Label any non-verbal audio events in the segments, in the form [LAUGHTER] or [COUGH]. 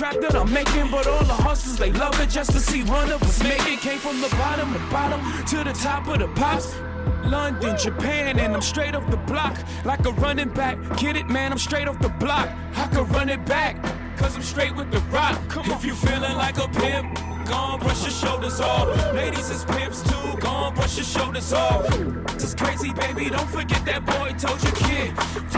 track that I'm making. But all the hustlers, they love it just to see one of us make it. Came from the bottom, the bottom to the top of the pops. London, Japan, and I'm straight off the block. Like a running back. Get it, man, I'm straight off the block. I could run it back, cause I'm straight with the rock. Come if you feeling like a pimp Gone, brush your shoulders off. Ladies is pimps too, gone, brush your shoulders off. This is crazy, baby, don't forget that boy told you, kid.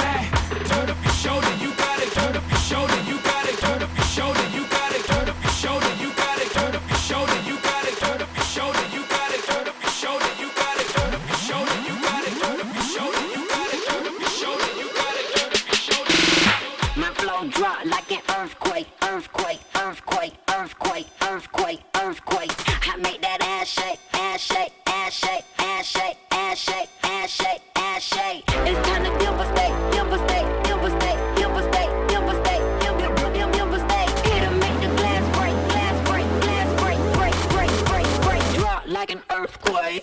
Earthquake, earthquake. I make that ass shake, ass shake, ass shake, ass shake, ass shake, ass shake, ass shake. It's time to devastate, devastate, devastate, devastate, devastate, devastate, devastate. It'll make the glass break, glass break, glass break, break, break, break, break. Drop like an earthquake.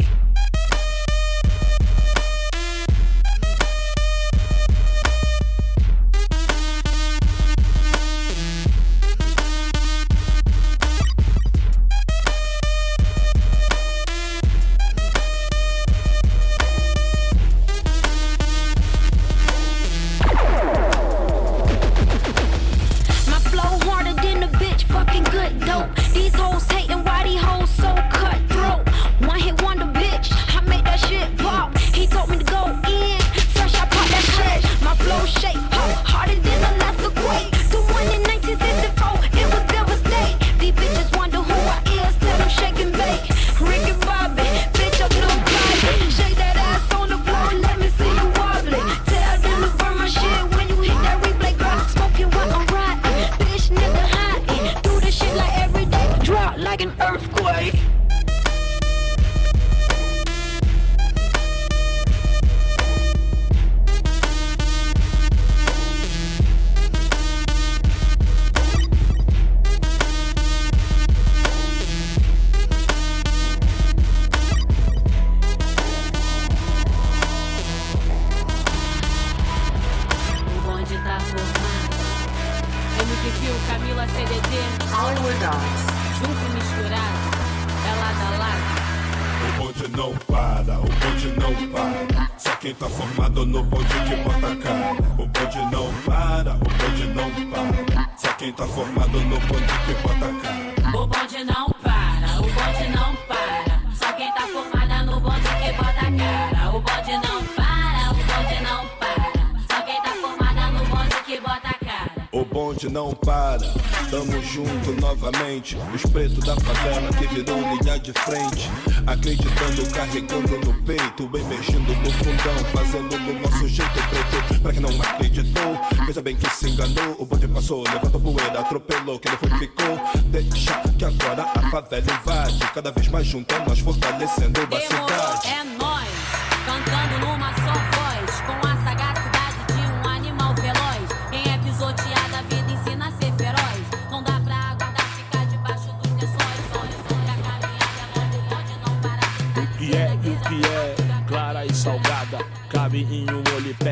Não para. Só quem tá formado no bonde que bota a cara. O bonde não para, o bonde não para. Só quem tá formada bonde não para, tamo junto novamente. Os pretos da favela que virou linha de frente. Acreditando, carregando no peito, emergindo no fundão, fazendo do nosso jeito preto. Pra quem não acreditou, veja bem que se enganou. O bonde passou, levantou poeira, atropelou, quem não foi ficou. Deixa que agora a favela invade. Cada vez mais junto, é nós fortalecendo a cidade.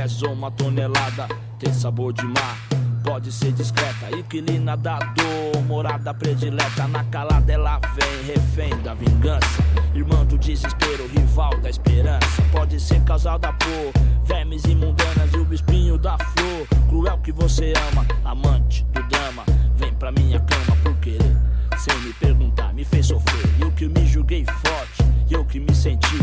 E pesa uma tonelada. Tem sabor de mar, pode ser discreta. Inquilina da dor, morada predileta. Na calada ela vem, refém da vingança. Irmã do desespero, rival da esperança. Pode ser causada por vermes imundanas e o espinho da flor. Cruel que você ama, amante do drama. Vem pra minha cama por querer. Sem me perguntar, me fez sofrer. Eu que me julguei forte, eu que me senti.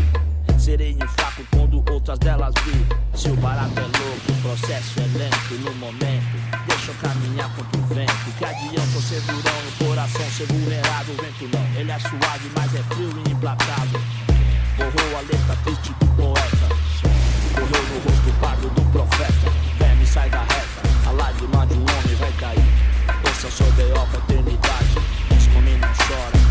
Serei fraco quando outras delas vi. Se o barato é louco, o processo é lento no momento. Deixa eu caminhar contra o vento. Que adianta ser durão, o coração ser vulnerável. O vento não, ele é suave, mas é frio e implacável. Borrou a letra triste do poeta. Correu no rosto pardo do profeta. Verme sai da reta. A lágrima de um homem vai cair. Esse é o seu B.O. eternidade. Esse homem não chora,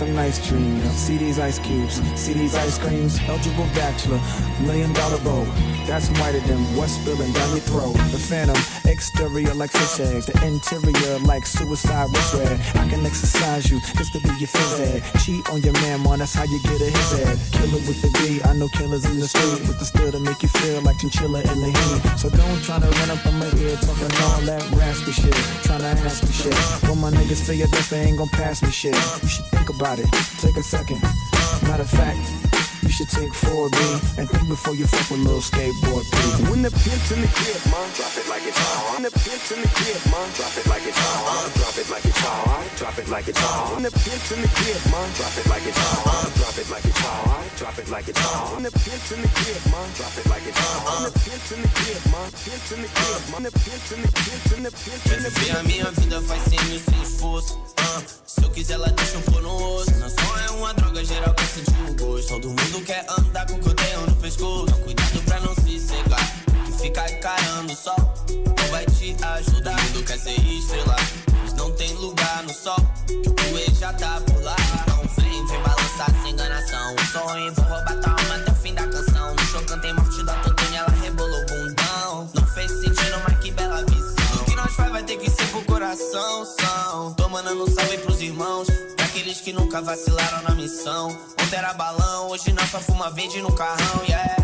some nice dreams. See these ice cubes, see these ice creams. Eligible bachelor, million dollar bow. That's whiter than what's spilling down your throat. The phantom, exterior like fish eggs, the interior like suicide wrist red. I can exercise you, just to be your phys ed. Cheat on your man, man, that's how you get a hit. head. Killer with the D, I know killers in the street with the still to make you feel like chinchilla in the heat. So don't try to run up on my ear talking all that raspy shit, trying to ask me shit. When my niggas feel your death, they ain't gonna pass me shit. You should think about it, take a second. Matter of fact. You should think 4B and think before you fuck with little skateboard P. When the pimp's in the crib, man, drop it like it's hot. When the pimp's in the crib, man, drop it like it's hot. Drop it like it's hot. Drop it like it's hot. When the pimp's in the crib, man, drop it like it's hot. Drop it like it's hot. Drop it like it's hot. When the pimp's in the crib, man, drop it like it's hot. When the pimp's in the crib, man, pimp's in the crib, man, the pimp's in the pimp's in the pimp's in the Viver a minha vida faz sem mil sem esforço. Ah, se eu quiser, ela deixa um pôr no osso. Não só é uma droga, geral quer sentir o gosto. Todo mundo quer andar com o que eu tenho no pescoço. Cuidado pra não se cegar. Que ficar encarando o sol não vai te ajudar. Todo mundo quer ser estrela, mas não tem lugar no sol. O poeira já tá por lá. Então, vem, balançar sem enganação. O sonho, vou roubar tua alma até o fim da canção. No show cantei morte da Totônia, vai ter que ser pro coração. São, tô mandando um salve pros irmãos. Pra aqueles que nunca vacilaram na missão. Ontem era balão, hoje nossa fuma verde no carrão, yeah.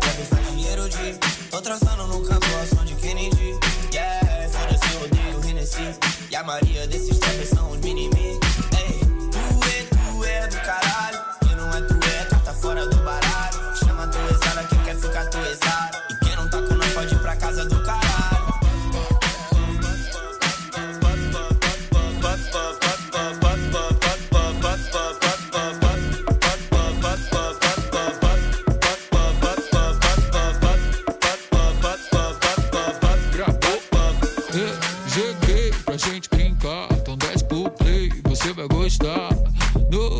Trap faz dinheiro de. Tô transando no canto ao som de Kennedy, yeah. Foda-se, odeio o Hennessy. E a maioria desses trappers são os mini-me.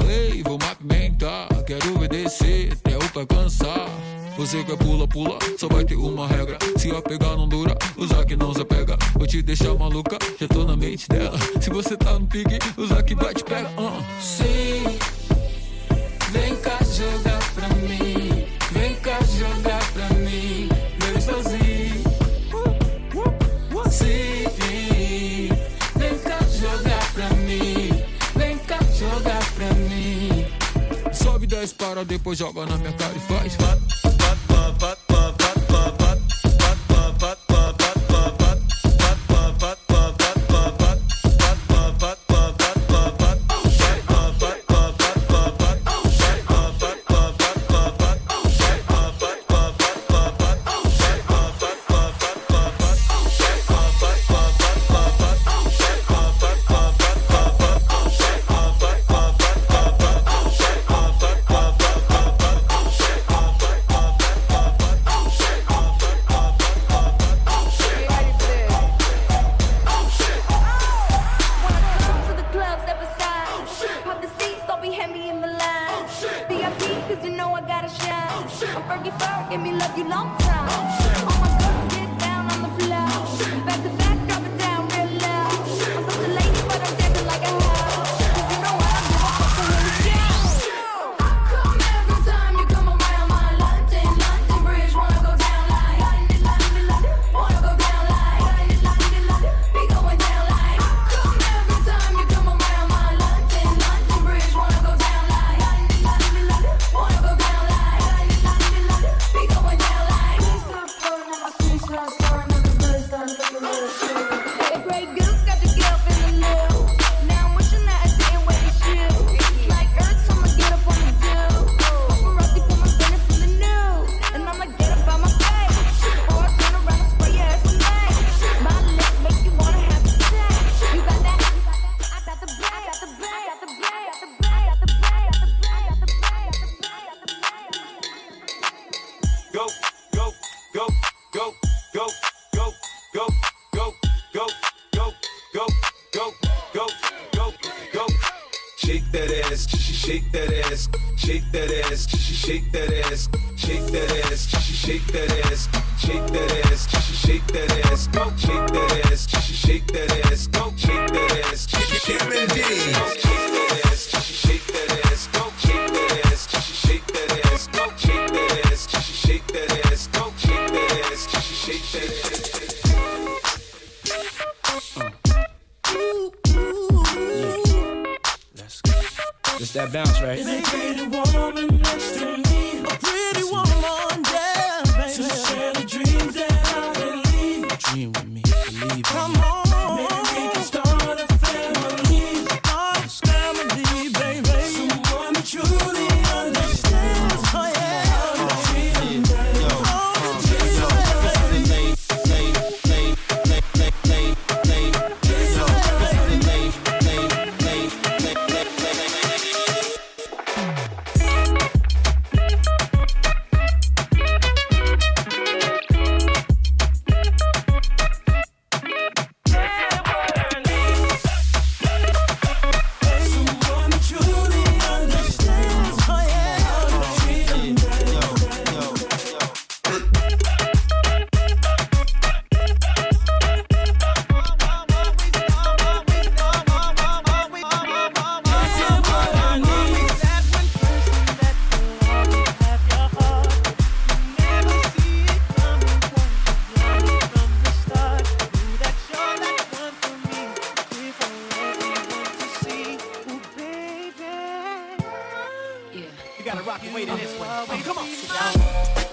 Rei, vou apimentar, quero obedecer até o pai cansar. Você quer pula, pula, só vai ter uma regra. Se a pegar não dura, usar que não se pega. Vou te deixar maluca, já tô na mente dela. Se você tá no pique, usar que vai te pega. Uh. Sim, vem cá jogar pra mim. Vem cá jogar 10 para, depois joga na minha cara e faz. Come shake that ass, sh- sh- shake that ass, shake that ass, sh- sh- shake that ass, shake that ass, You gotta rock and wait in this one. Hey, come on. sit down.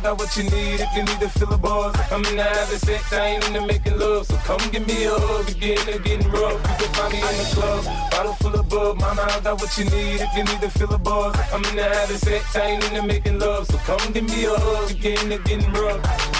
I got what you need if you need to fill the buzz, I'm in the having sex, I ain't into making love. So come give me a hug, you're getting it, getting rough. You can find me in the club, bottle full of bub. Mama, I got what you need if you need to fill the buzz, I'm in the having sex, I ain't into making love. So come give me a hug, you're getting it, getting rough.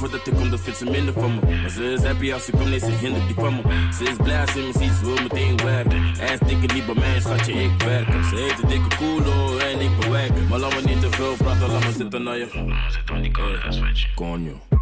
Lang voordat ik kom, dat vindt ze minder van me. Maar ze is happy als ik kom, nee, ze hindert die van me. Ze is blij als ze me ziet, ze wil meteen werken. Ass dikke niet bij mij, schatje, ik werk. Ze heeft een dikke koelo en ik bewerken. Maar laat me niet te veel praten, laat me zitten naar je. Zit aan die koude coño.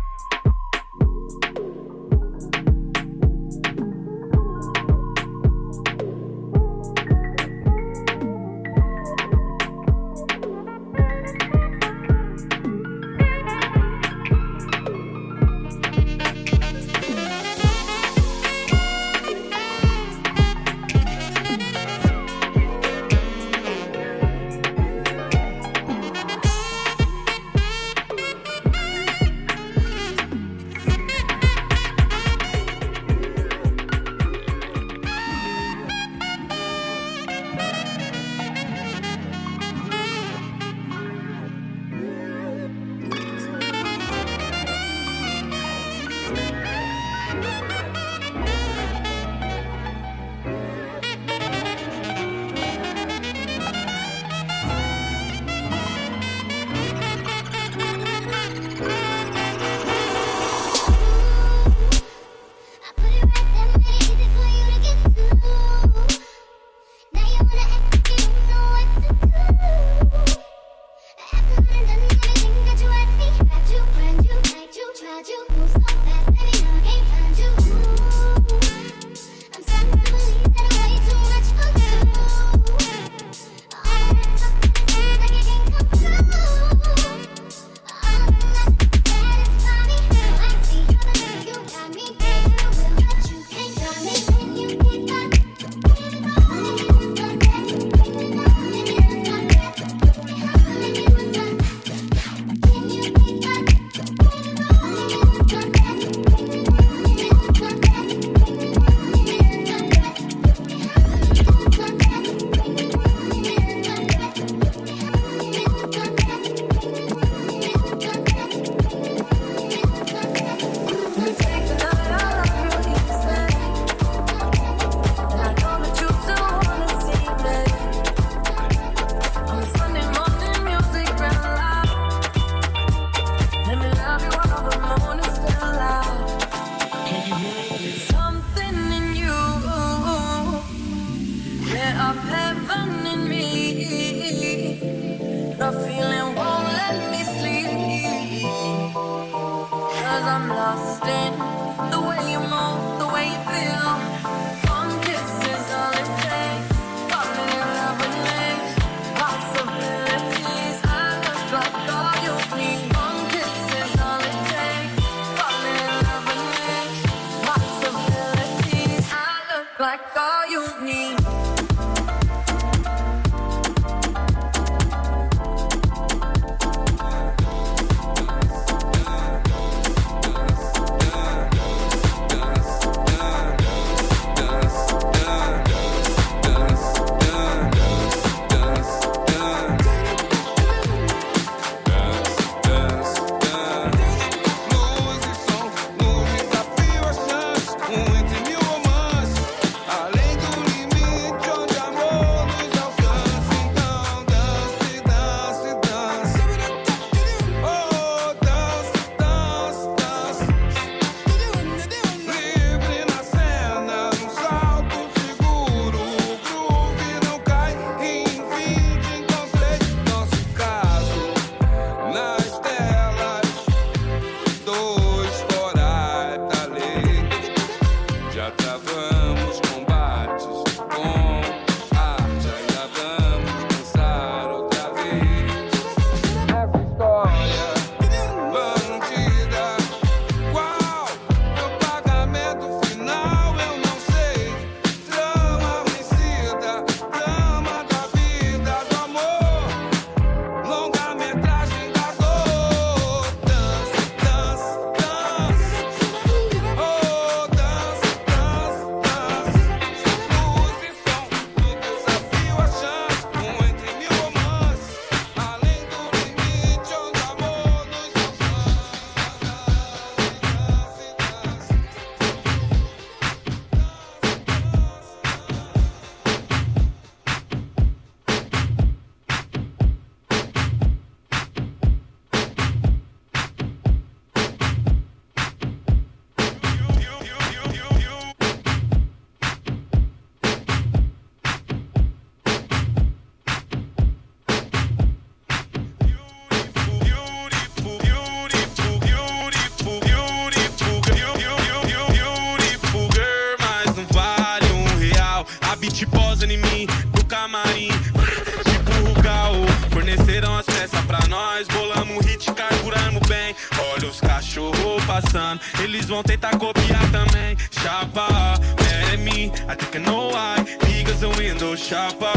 chapa.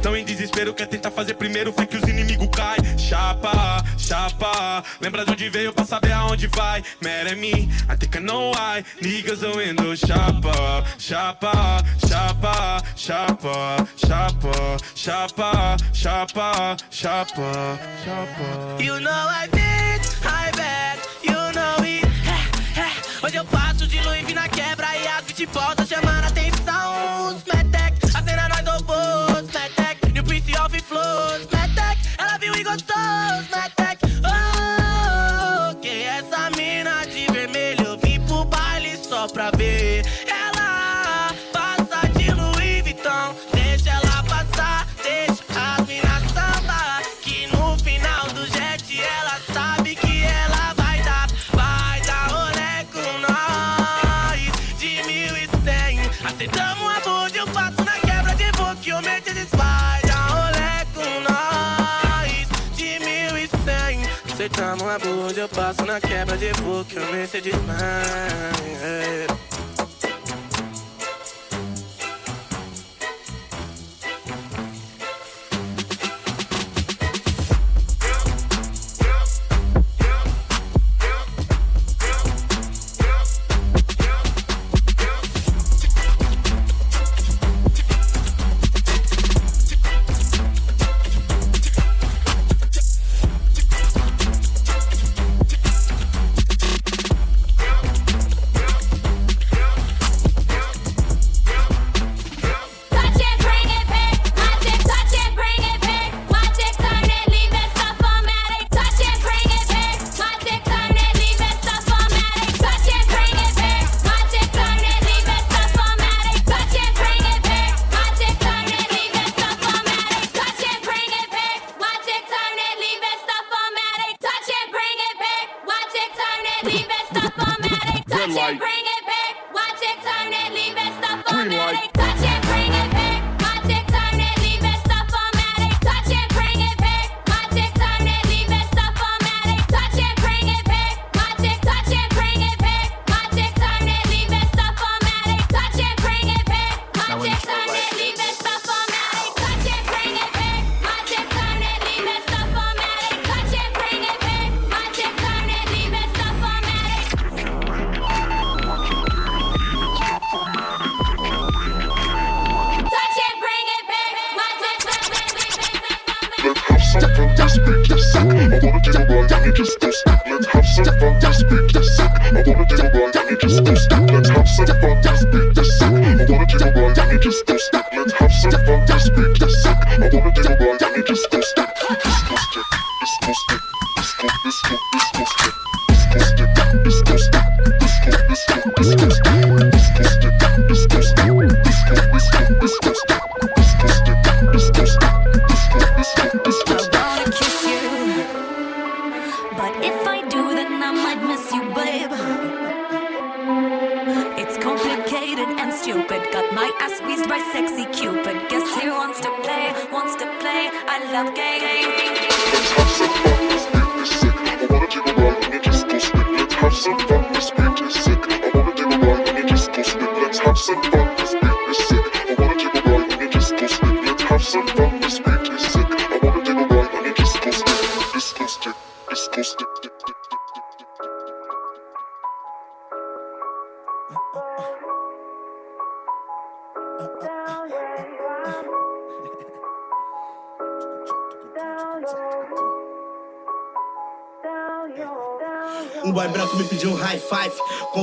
Tão em desespero, quer tentar fazer primeiro, fé que os inimigos cai. Chapa, chapa. Lembra de onde veio pra saber aonde vai. Mad até me, I think I know why. Niggas chapa, chapa, chapa, chapa, chapa, chapa, chapa, chapa, chapa. You know I did, I bet, you know it. Hoje eu passo de Louis na quebra e as 20 voltas chamando atenção. Os flows, my tech, elle a vu où il gosse, my tech. Chama a bunda, eu passo na quebra de boca, eu nem sei demais. É. stop, stop.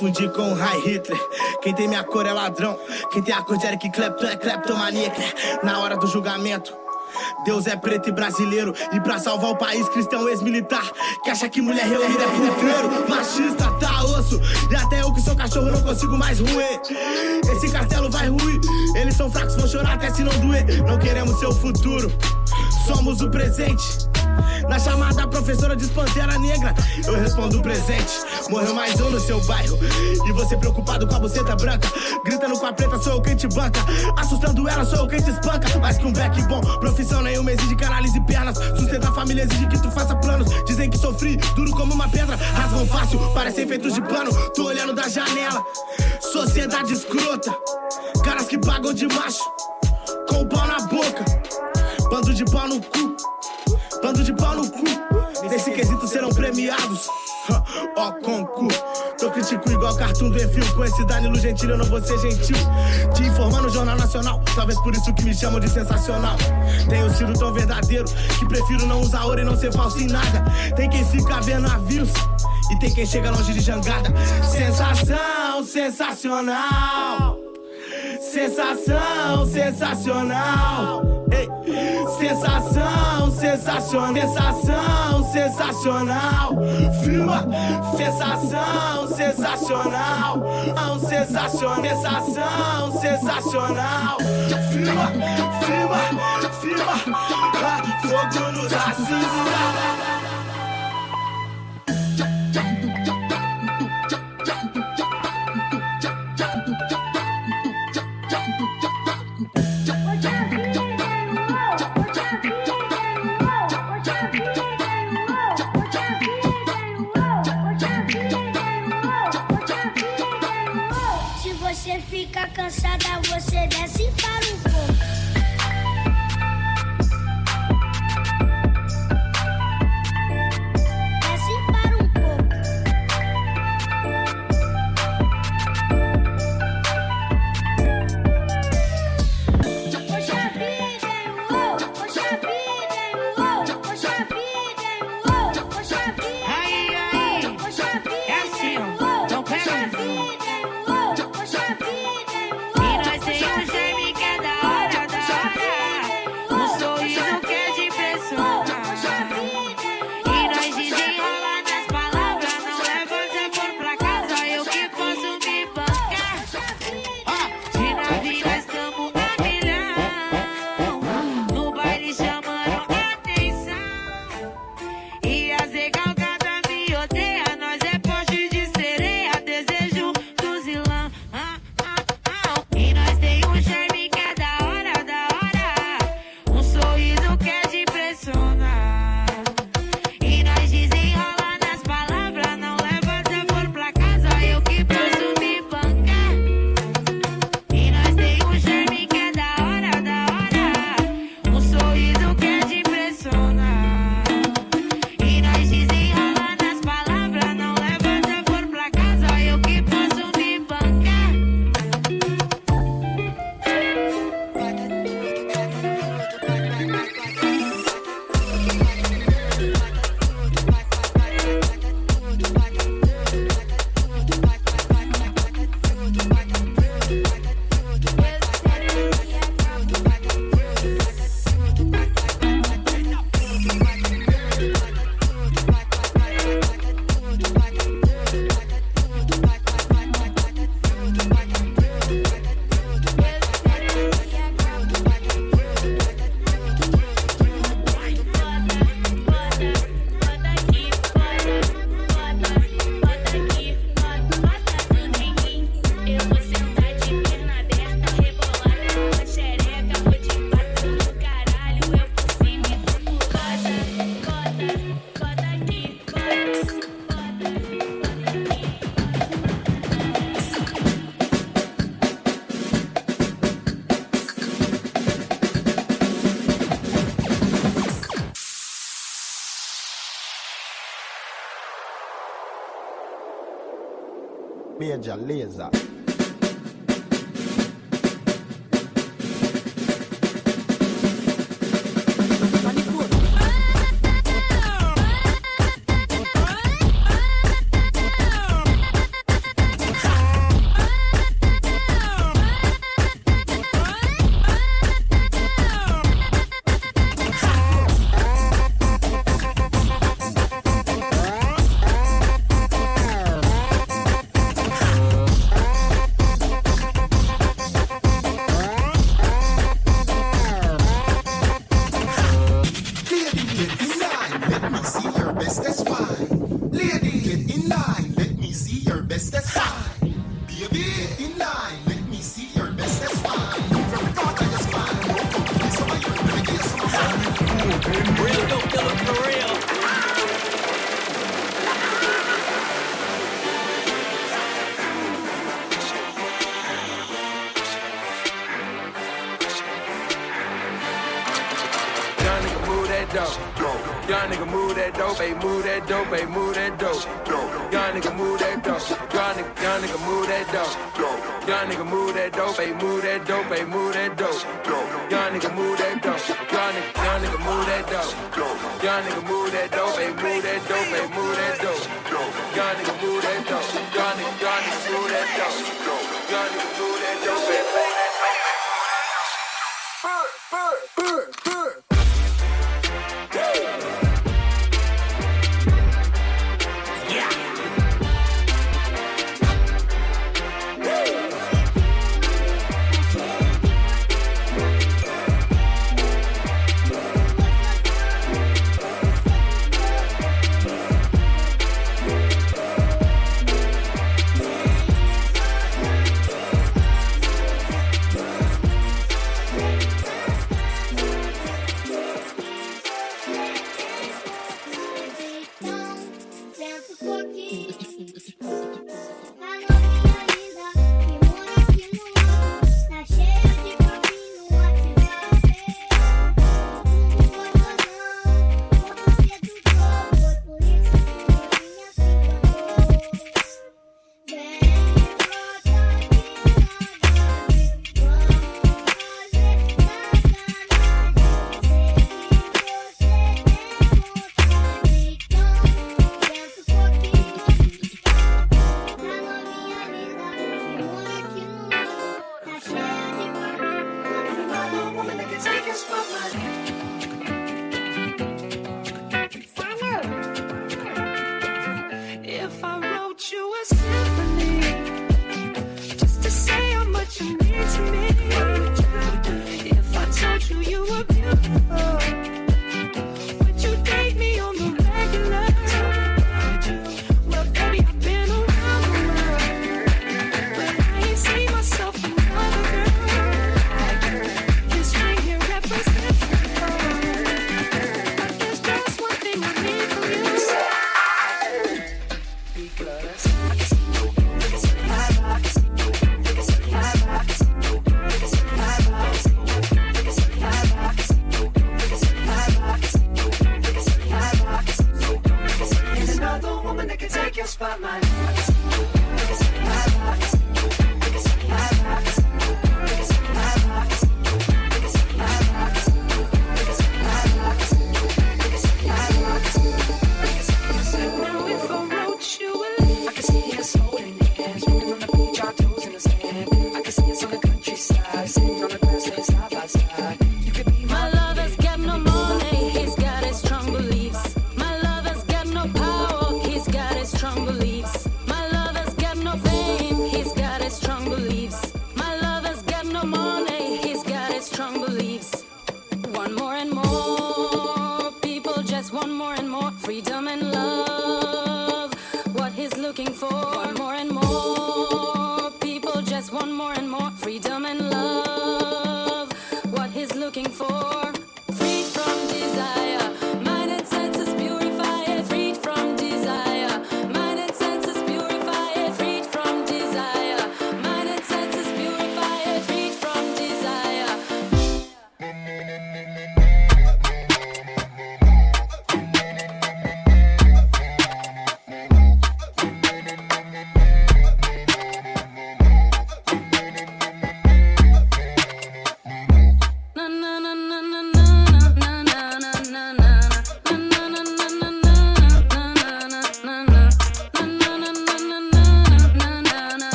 confundir com o High Hitler. Quem tem minha cor é ladrão. Quem tem a cor de Eric Clapton é kleptomaníaca. Na hora do julgamento. Deus é preto e brasileiro E pra salvar o país, cristão é ex-militar Que acha que mulher reunida é puteiro Machista, tá osso E até eu que sou cachorro não consigo mais ruer Esse castelo vai ruir Eles são fracos, vão chorar até se não doer Não queremos seu futuro Somos o presente na chamada, professora diz Pantera Negra. Eu respondo presente. Morreu mais um no seu bairro. E você preocupado com a buceta branca. Gritando com a preta, sou eu quem te banca. Assustando ela, sou eu quem te espanca. Mas com um back bom, profissão nenhuma exige canales e pernas. Sustenta a família exige que tu faça planos. Dizem que sofri, duro como uma pedra. Rasgam fácil, parecem feitos de pano. Tô olhando da janela. Sociedade escrota. Caras que pagam de macho. Com o pau na boca. Bando de pau no cu. Bando de pau no cu. Nesse quesito serão premiados. [LAUGHS] Ó, concurso. Tô critico igual cartoon do Enfio. Com esse Danilo Gentili eu não vou ser gentil. Te informar no Jornal Nacional. Talvez por isso que me chamam de sensacional. Tenho sido tão verdadeiro que prefiro não usar ouro e não ser falso em nada. Tem quem fica vendo navios. E tem quem chega longe de jangada. Sensação, sensacional. Sensação, sensacional. Sensação, sensacional. Sensação, sensacional. Firma, sensação, sensacional. Sensacional. Sensação, sensacional. Firma, firma, firma. Ah, Fogo nos racistas. Major Laser.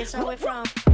this where we're from.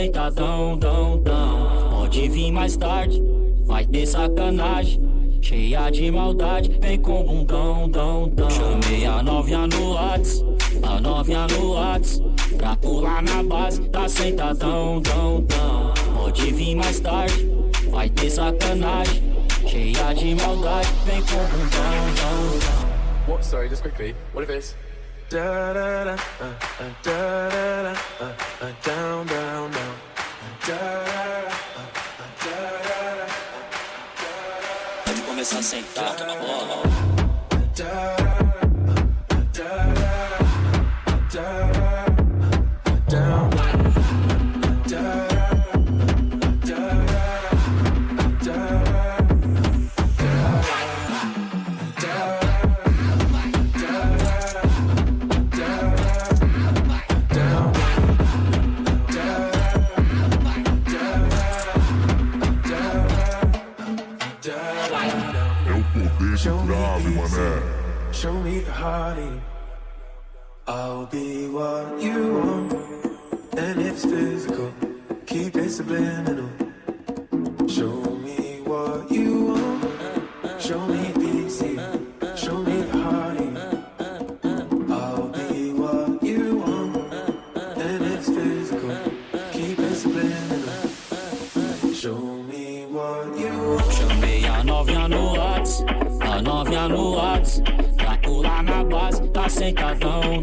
sentadão, dão, dão. Pode vir mais tarde, vai ter sacanagem. Cheia de maldade, vem com bundão, dão, dão. Chamei a novinha no Whats, a novinha no Whats. Pra pular na base, tá sentadão, dão, dão. Pode vir mais tarde, vai ter sacanagem. Cheia de maldade, vem com bundão, dão, dão. What? Oh, sorry, just quickly. What if it's de começar a sentar, na bola. I'll be what you want, and it's physical. Keep it subliminal. Sentadão,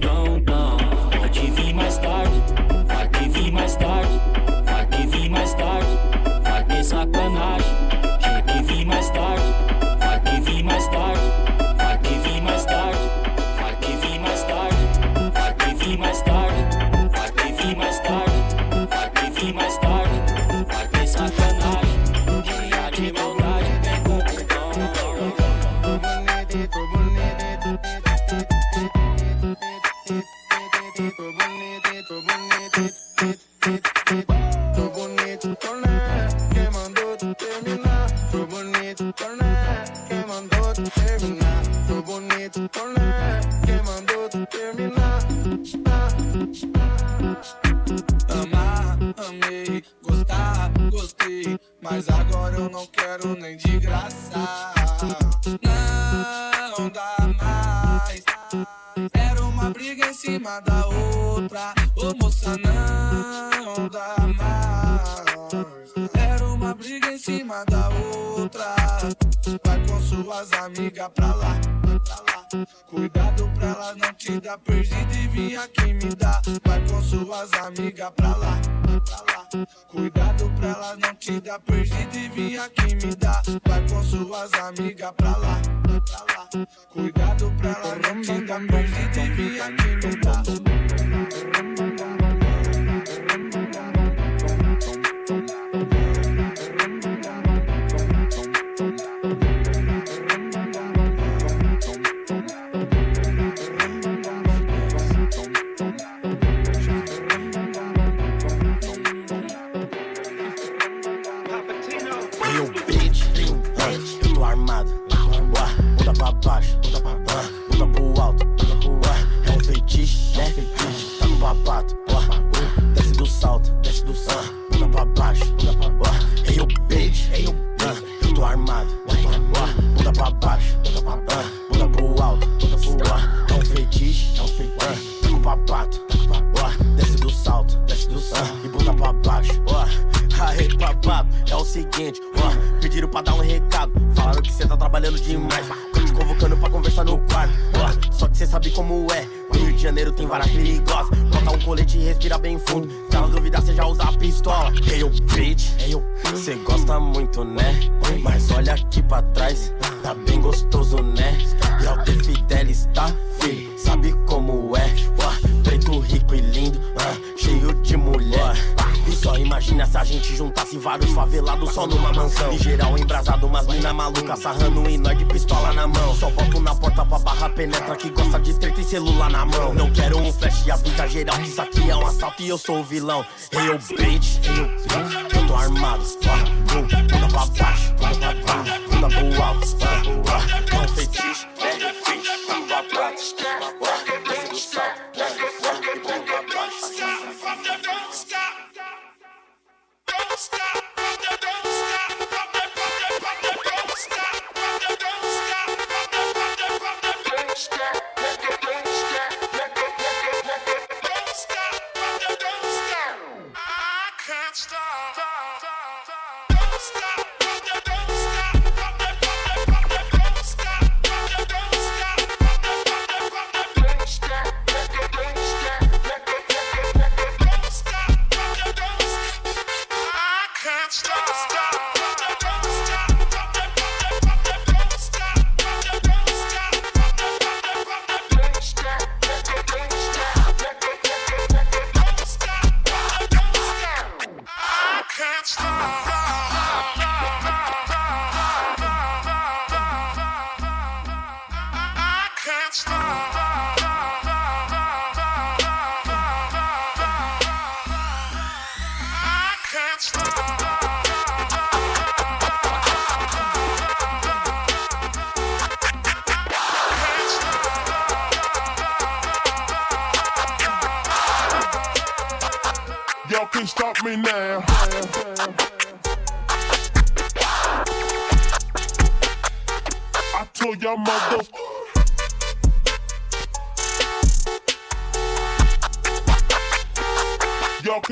o vilão.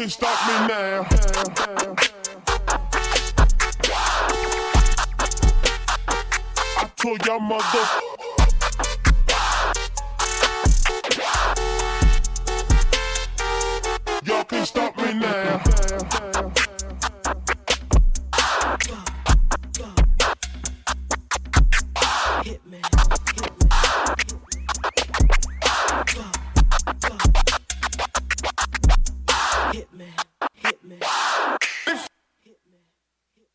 Can stop me now.